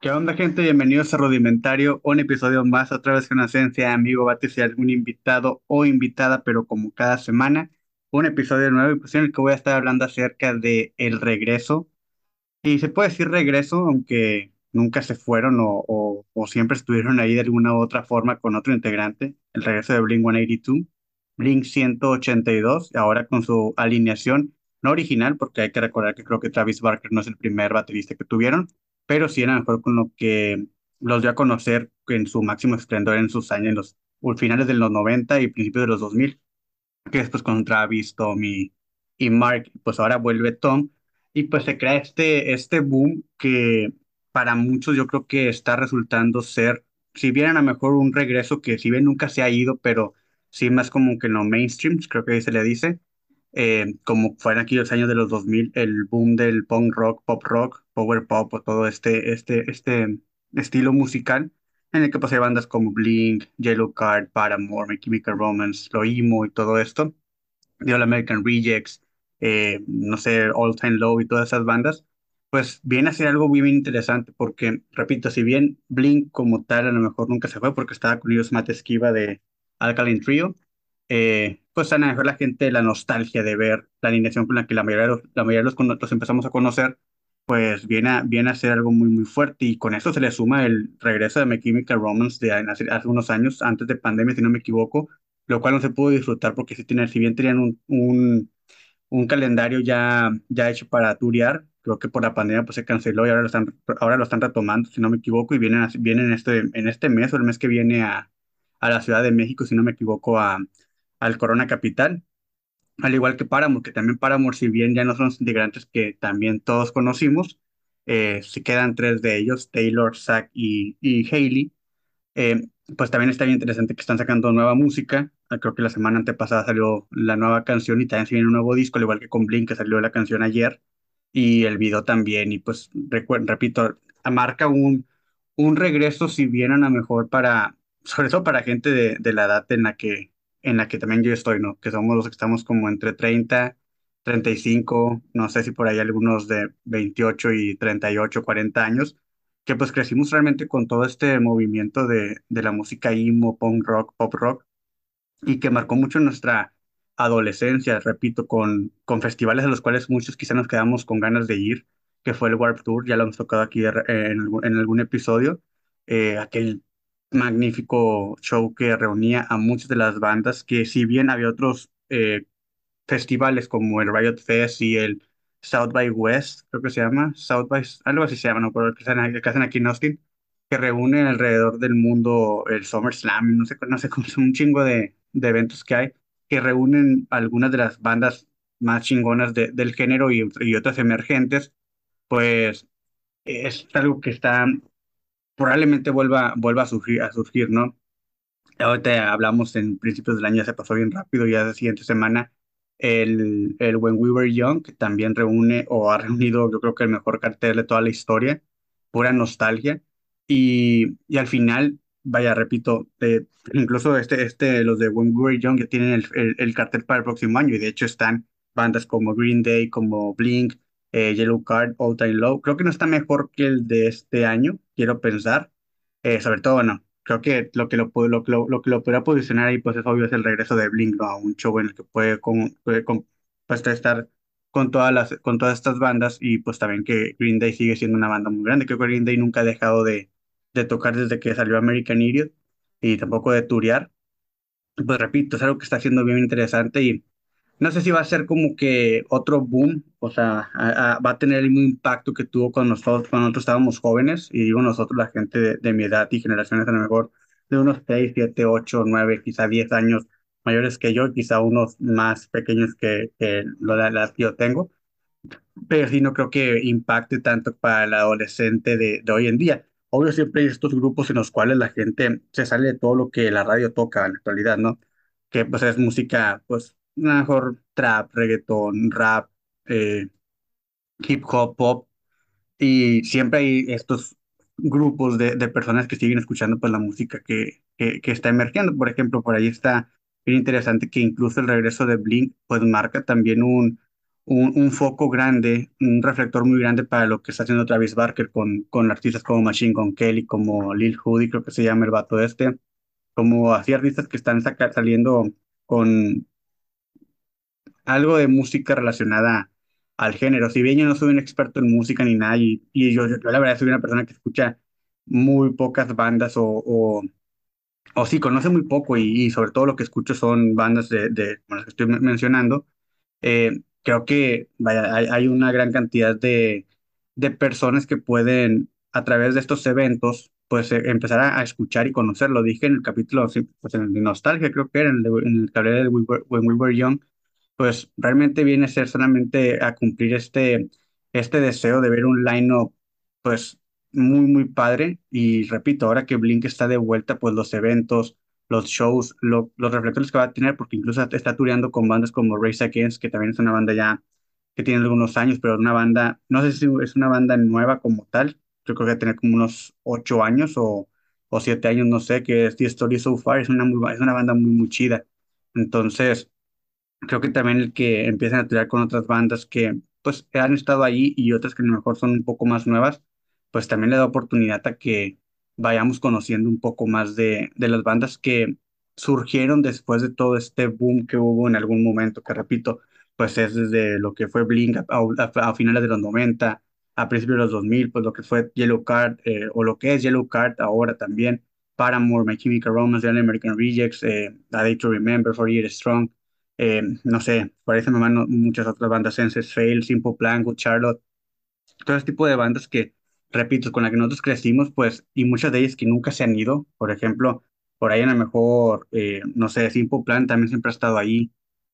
¿Qué onda, gente? Bienvenidos a Rudimentario, un episodio más, otra vez con ausencia de amigo Batis y algún invitado o invitada, pero como cada semana, un episodio nuevo pues en el que voy a estar hablando acerca de el regreso. Y se puede decir regreso, aunque nunca se fueron o, o, siempre estuvieron ahí de alguna u otra forma con otro integrante, el regreso de Blink-182, Blink-182, ahora con su alineación, no original, porque hay que recordar que creo que Travis Barker no es el primer baterista que tuvieron pero sí era mejor con lo que los dio a conocer en su máximo esplendor en sus años, en los finales de los 90 y principios de los 2000, que después con Travis, Tom y, Mark, pues ahora vuelve Tom, y pues se crea este, este boom que para muchos yo creo que está resultando ser, si bien a lo mejor un regreso que si bien nunca se ha ido, pero sí más como que en los mainstreams, creo que ahí se le dice, eh, como fueron aquí los años de los 2000, el boom del punk rock, pop rock, power pop o todo este, este, este estilo musical, en el que pues hay bandas como Blink, Yellow Card, Paramore, My Chemical Romance, lo emo y todo esto, The All American Rejects, eh, no sé, All Time Low y todas esas bandas, pues viene a ser algo muy bien interesante porque, repito, si bien Blink como tal a lo mejor nunca se fue porque estaba con ellos Matt Esquiva de Alkaline Trio, eh, pues a la gente la nostalgia de ver la alineación con la que la mayoría de los, la mayoría de los, los empezamos a conocer, pues viene a, viene a ser algo muy, muy fuerte. Y con eso se le suma el regreso de My Chemical Romance de hace, hace unos años, antes de pandemia, si no me equivoco, lo cual no se pudo disfrutar porque si, tienen, si bien tenían un, un, un calendario ya, ya hecho para turear, creo que por la pandemia pues se canceló y ahora lo están, ahora lo están retomando, si no me equivoco, y vienen, vienen este, en este mes o el mes que viene a, a la Ciudad de México, si no me equivoco, a al Corona Capital, al igual que Paramore, que también Paramore, si bien ya no son los integrantes que también todos conocimos, eh, se quedan tres de ellos, Taylor, Zack y, y Hailey, eh, pues también está bien interesante que están sacando nueva música, Ah, creo que la semana antepasada salió la nueva canción y también se un nuevo disco, al igual que con Blink, que salió la canción ayer, y el video también, y pues repito, marca un, un regreso, si bien a lo mejor para, sobre todo para gente de, de la edad en la que, en la que también yo estoy, ¿no? Que somos los que estamos como entre treinta treinta y cinco no sé si por ahí algunos de 28 y 38 40 años, que pues crecimos realmente con todo este movimiento de, de la música emo, punk rock, pop rock, y que marcó mucho nuestra adolescencia, repito, con, con festivales a los cuales muchos quizá nos quedamos con ganas de ir, que fue el Warped Tour, ya lo hemos tocado aquí en, en algún episodio, eh, aquel magnífico show que reunía a muchas de las bandas, que si bien había otros eh, festivales como el Riot Fest y el South by West, creo que se llama, South by, algo así se llama, no, pero hacen, que hacen aquí en Austin, que reúnen alrededor del mundo el SummerSlam, no sé, no sé un chingo de, de eventos que hay, que reúnen algunas de las bandas más chingonas de- del género y, y otras emergentes, pues es algo que está, probablemente vuelva, vuelva a surgir, a surgir, ¿no? Ahorita hablamos en principios del año, ya se pasó bien rápido, ya la siguiente semana, el, el When We Were Young, que también reúne o ha reunido, yo creo que el mejor cartel de toda la historia, pura nostalgia. Y, y al final, vaya, repito, eh, incluso este, este, los de When We Were Young ya tienen el, el, el cartel para el próximo año, y de hecho están bandas como Green Day, como Blink, eh, Yellow Card, All Time Low. Creo que no está mejor que el de este año, quiero pensar. Eh, sobre todo, bueno creo que lo que lo, lo, lo, lo que lo podrá posicionar ahí, pues es obvio, es el regreso de Blink, ¿no? A un show en el que puede, con, puede con- pues, estar con todas las, con todas estas bandas y pues también que Green Day sigue siendo una banda muy grande. Creo que Green Day nunca ha dejado de, de tocar desde que salió American Idiot y tampoco de turear. Pues repito, es algo que está haciendo bien interesante y no sé si va a ser como que otro boom, o sea, va a tener el mismo impacto que tuvo cuando nosotros, cuando nosotros estábamos jóvenes, y digo nosotros, la gente de, de mi edad y generaciones a lo mejor de unos 6 7 8 9 quizá 10 años mayores que yo, quizá unos más pequeños que, lo que yo tengo, pero sí no creo que impacte tanto para el adolescente de, de hoy en día. Obvio, siempre hay estos grupos en los cuales la gente se sale de todo lo que la radio toca en la actualidad, ¿no? Que pues es música, pues, mejor trap, reggaeton, rap, eh, hip hop, pop, y siempre hay estos grupos de, de personas que siguen escuchando pues la música que, que, está emergiendo. Por ejemplo, por ahí está bien interesante que incluso el regreso de Blink pues marca también un, un, un foco grande, un reflector muy grande para lo que está haciendo Travis Barker con, con artistas como Machine Gun Kelly, como Lil Hoodie, creo que se llama el vato este, como así artistas que están saca- saliendo con algo de música relacionada al género. Si bien yo no soy un experto en música ni nada, y, y yo, yo la verdad soy una persona que escucha muy pocas bandas o, o, o sí, conoce muy poco y, y sobre todo lo que escucho son bandas de, de las que estoy men- mencionando eh, creo que vaya, hay, hay una gran cantidad de, de personas que pueden, a través de estos eventos, pues eh, empezar a, a escuchar y conocer. Lo dije en el capítulo, pues en el de Nostalgia, creo que era, en el, en el que hablé de We Were- When We Were Young, pues realmente viene a ser solamente a cumplir este, este deseo de ver un line-up, pues muy, muy padre. Y repito, ahora que Blink está de vuelta, pues los eventos los shows, lo- los reflectores que va a tener, porque incluso está tureando con bandas como Race Against, que también es una banda ya que tiene algunos años, pero una banda, no sé si es una banda nueva como tal, yo creo que va a tener como unos ocho años o, o siete años, no sé, que es The Story So Far, es una, muy, es una banda muy, muy chida. Entonces, creo que también el que empiecen a tirar con otras bandas que pues han estado ahí y otras que a lo mejor son un poco más nuevas, pues también le da oportunidad a que vayamos conociendo un poco más de, de las bandas que surgieron después de todo este boom que hubo en algún momento, que repito, pues es desde lo que fue Blink a, finales de los 90, a principios de los 2000, pues lo que fue Yellow Card, eh, o lo que es Yellow Card ahora también, Paramore, My Chemical Romance, The American Rejects, eh, A Day to Remember, For Year Strong, eh, no sé, por ahí se me van muchas otras bandas, Senses Fail, Simple Plan, Good Charlotte, todo ese tipo de bandas que, repito, con las que nosotros crecimos, pues, y muchas de ellas que nunca se han ido, por ejemplo, por ahí a lo mejor, eh, no sé, Simple Plan también siempre ha estado ahí,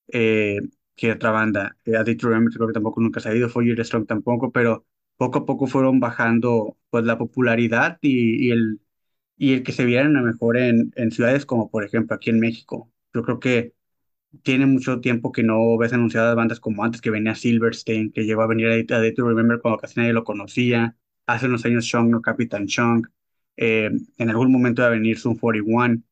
eh, que otra banda, eh, Addict Remember creo que tampoco nunca se ha ido, For Year Strong tampoco, pero poco a poco fueron bajando, pues, la popularidad y, y el, y el que se vieran a lo mejor en, en ciudades como, por ejemplo, aquí en México. Yo creo que tiene mucho tiempo que no ves anunciadas bandas como antes, que venía Silverstein, que llegó a venir a, a Day to Remember cuando casi nadie lo conocía. Hace unos años Shong, no Capitán Shong. Eh, en algún momento va a venir Zoom 41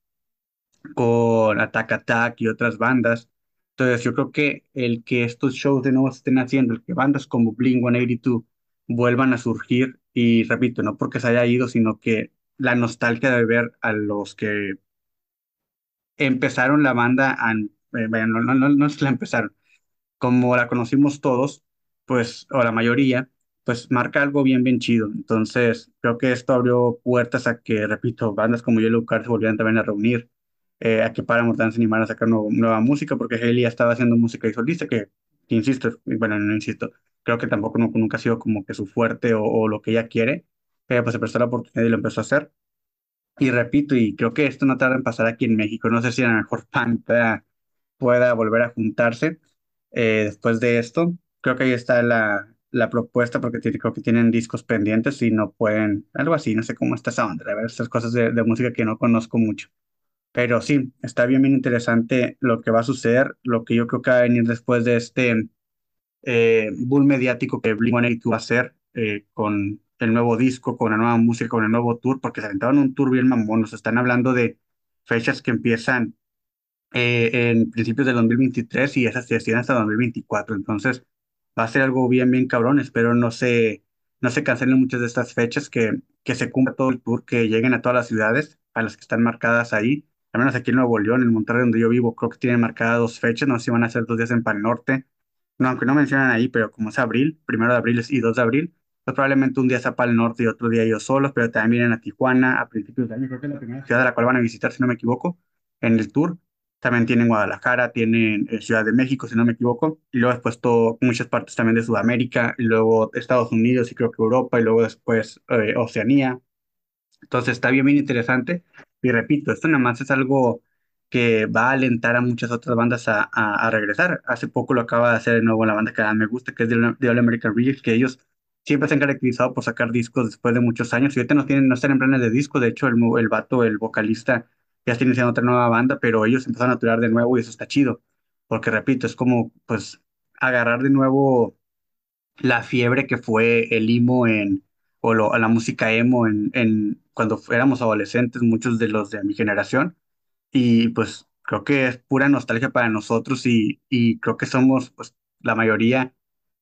con Attack Attack y otras bandas. Entonces yo creo que el que estos shows de nuevo se estén haciendo, el que bandas como Blink-182 vuelvan a surgir, y repito, no porque se haya ido, sino que la nostalgia de ver a los que empezaron la banda, eh, vaya, no, no, no, que la empezaron, como la conocimos todos, pues, o la mayoría, pues marca algo bien, bien chido. Entonces, creo que esto abrió puertas a que, repito, bandas como Yellow Card se volvieran también a reunir, eh, a que Paramore también se animaran a sacar nuevo- nueva música, porque Hailey ya estaba haciendo música y solista, que, que insisto, bueno, no insisto, creo que tampoco no- nunca ha sido como que su fuerte o, lo que ella quiere, pero pues se prestó la oportunidad y lo empezó a hacer. Y repito, y creo que esto no tarda en pasar aquí en México. No sé si a mejor Panta pueda volver a juntarse eh, después de esto. Creo que ahí está la, la propuesta porque creo que tienen discos pendientes y no pueden, algo así, no sé cómo está esa onda, a ver, estas cosas de, de música que no conozco mucho. Pero sí, está bien, bien interesante lo que va a suceder, lo que yo creo que va a venir después de este eh, mediático que Blink-182 va a hacer eh, con el nuevo disco, con la nueva música, con el nuevo tour, porque se aventaron un tour bien mamón, nos están hablando de fechas que empiezan eh, en principios del 2023 y esas se extienden hasta 2024. Entonces, va a ser algo bien, bien cabrón. Espero no se, no se cancelen muchas de estas fechas, que, que se cumpla todo el tour, que lleguen a todas las ciudades, a las que están marcadas ahí. Al menos aquí en Nuevo León, en Monterrey, donde yo vivo, creo que tienen marcadas dos fechas. No sé si van a ser dos días en Pal Norte. No, aunque no mencionan ahí, pero como es abril, primero de abril y 2 de abril, pues probablemente un día sea Pal Norte y otro día ellos solos, pero también vienen a Tijuana a principios de año. Creo que es la primera ciudad a la cual van a visitar, si no me equivoco, en el tour. También tienen Guadalajara, tienen Ciudad de México, si no me equivoco, y luego después todo, muchas partes también de Sudamérica, y luego Estados Unidos y creo que Europa, y luego después eh, Oceanía. Entonces está bien, bien interesante. Y repito, esto nada más es algo que va a alentar a muchas otras bandas a, a- a regresar. Hace poco lo acaba de hacer de nuevo la banda que me gusta, que es The, All American Rejects, que ellos siempre se han caracterizado por sacar discos después de muchos años. Y ahorita no, tienen, no están en planes de disco, de hecho el, el vato, el vocalista, ya está iniciando otra nueva banda, pero ellos empezaron a turar de nuevo y eso está chido. Porque repito, es como pues agarrar de nuevo la fiebre que fue el emo en, o lo- la música emo en, en cuando éramos adolescentes, muchos de los de mi generación, y pues creo que es pura nostalgia para nosotros y, y creo que somos pues la mayoría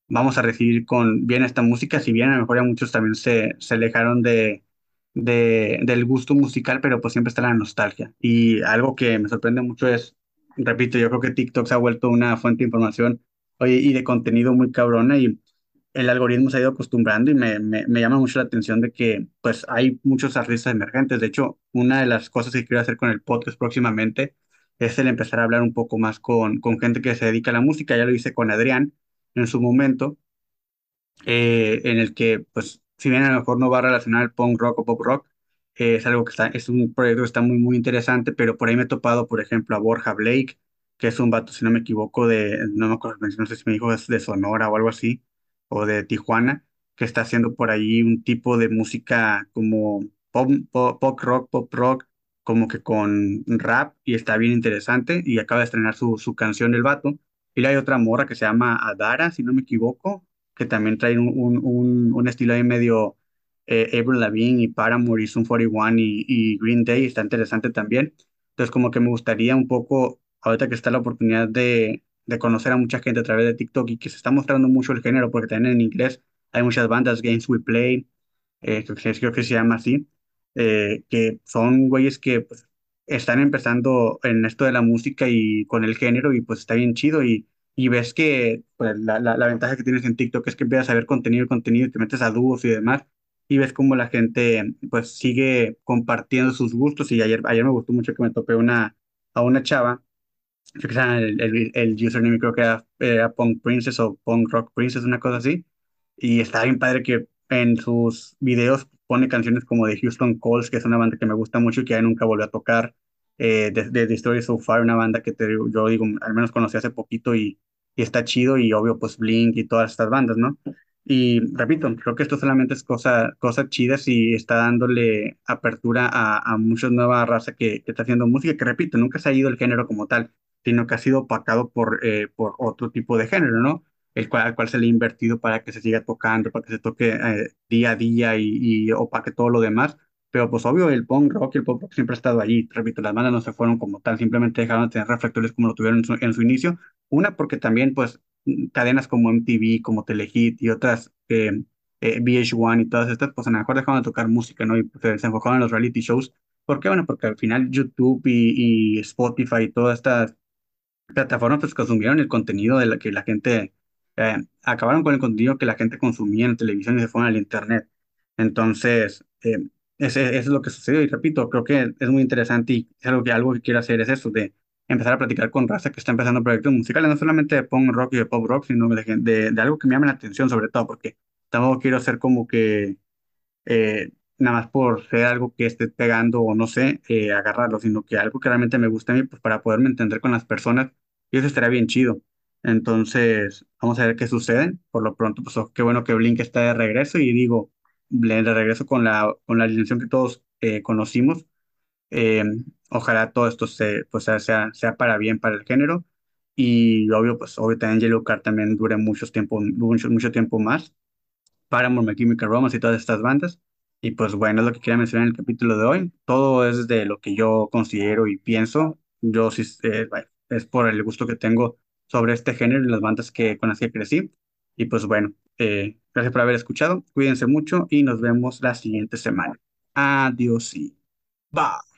vamos a recibir con bien esta música, si bien a lo mejor ya muchos también se, se alejaron de, de, del gusto musical, pero pues siempre está la nostalgia. Y algo que me sorprende mucho es, repito, yo creo que TikTok se ha vuelto una fuente de información, oye, y de contenido muy cabrona y el algoritmo se ha ido acostumbrando y me, me, me llama mucho la atención de que pues hay muchos artistas emergentes. De hecho, una de las cosas que quiero hacer con el podcast próximamente es el empezar a hablar un poco más con, con gente que se dedica a la música. Ya lo hice con Adrián en su momento, eh, en el que, pues, si bien a lo mejor no va a relacionar el punk rock o pop rock, eh, es algo que está, es un proyecto que está muy, muy interesante, pero por ahí me he topado, por ejemplo, a Borja Blake, que es un vato, si no me equivoco, de, no me acuerdo, no sé si me dijo es de Sonora o algo así, o de Tijuana, que está haciendo por ahí un tipo de música como pop, pop, pop rock, pop rock, como que con rap, y está bien interesante, y acaba de estrenar su, su canción El Vato. Y hay otra morra que se llama Adara, si no me equivoco, que también trae un, un, un, estilo ahí medio eh, Avril Lavigne y Paramore y Sum 41 y, Green Day, está interesante también. Entonces como que me gustaría un poco, ahorita que está la oportunidad de, de conocer a mucha gente a través de TikTok y que se está mostrando mucho el género, porque también en inglés hay muchas bandas, Games We Play, eh, creo que se llama así, eh, que son güeyes que pues, están empezando en esto de la música y con el género y pues está bien chido y, y ves que pues, la, la, la ventaja que tienes en TikTok es que empiezas a ver contenido, contenido y te metes a dúos y demás y ves cómo la gente pues sigue compartiendo sus gustos y ayer, ayer me gustó mucho que me topé una, a una chava el, el, el username creo que era, era Punk Princess o Punk Rock Princess, una cosa así. Y está bien padre que en sus videos pone canciones como de Houston Calls, que es una banda que me gusta mucho y que ya nunca volvió a tocar. Eh, de, de The Story So Far, una banda que te, yo digo, al menos conocí hace poquito y, y está chido. Y obvio, pues Blink y todas estas bandas, ¿no? Y repito, creo que esto solamente es cosa, cosas chidas y está dándole apertura a, a mucha nueva raza que, que está haciendo música, que repito, nunca se ha ido el género como tal sino que ha sido opacado por, eh, por otro tipo de género, ¿no? El cual, al cual se le ha invertido para que se siga tocando, para que se toque eh, día a día y, y opaque todo lo demás. Pero pues obvio, el punk rock y el pop rock siempre ha estado allí. Repito, las bandas no se fueron como tal, simplemente dejaron de tener reflectores como lo tuvieron en su, inicio. Una, porque también pues cadenas como MTV, como Telehit y otras, eh, eh, VH1 y todas estas, pues a lo mejor dejaron de tocar música, ¿no? Y pues, se enfocaron en los reality shows. ¿Por qué? Bueno, porque al final YouTube y Spotify y todas estas plataformas pues consumieron el contenido de la que la gente, eh, acabaron con el contenido que la gente consumía en televisión y se fueron al internet. Entonces, eh, eso es lo que sucedió y repito, creo que es muy interesante y es algo que, algo que quiero hacer es eso, de empezar a platicar con raza que está empezando proyectos musicales, no solamente de punk rock y de pop rock, sino de, de, algo que me llame la atención sobre todo, porque tampoco quiero ser como que eh, nada más por ser algo que esté pegando o no sé, eh, agarrarlo, sino que algo que realmente me gusta a mí, pues para poderme entender con las personas, y eso estaría bien chido. Entonces, vamos a ver qué sucede. Por lo pronto, pues oh, qué bueno que Blink está de regreso y digo, de regreso con la, con la alineación que todos eh, conocimos. Eh, ojalá todo esto se, pues, sea, sea para bien para el género. Y obvio, pues obvio también Yellow Card también dure mucho tiempo, mucho, mucho tiempo más. Paramore, My Chemical Romance y todas estas bandas. Y pues bueno, es lo que quería mencionar en el capítulo de hoy. Todo es de lo que yo considero y pienso. Yo sí, eh, es por el gusto que tengo sobre este género y las bandas que, con las que crecí. Y pues bueno, eh, gracias por haber escuchado. Cuídense mucho y nos vemos la siguiente semana. Adiós y bye.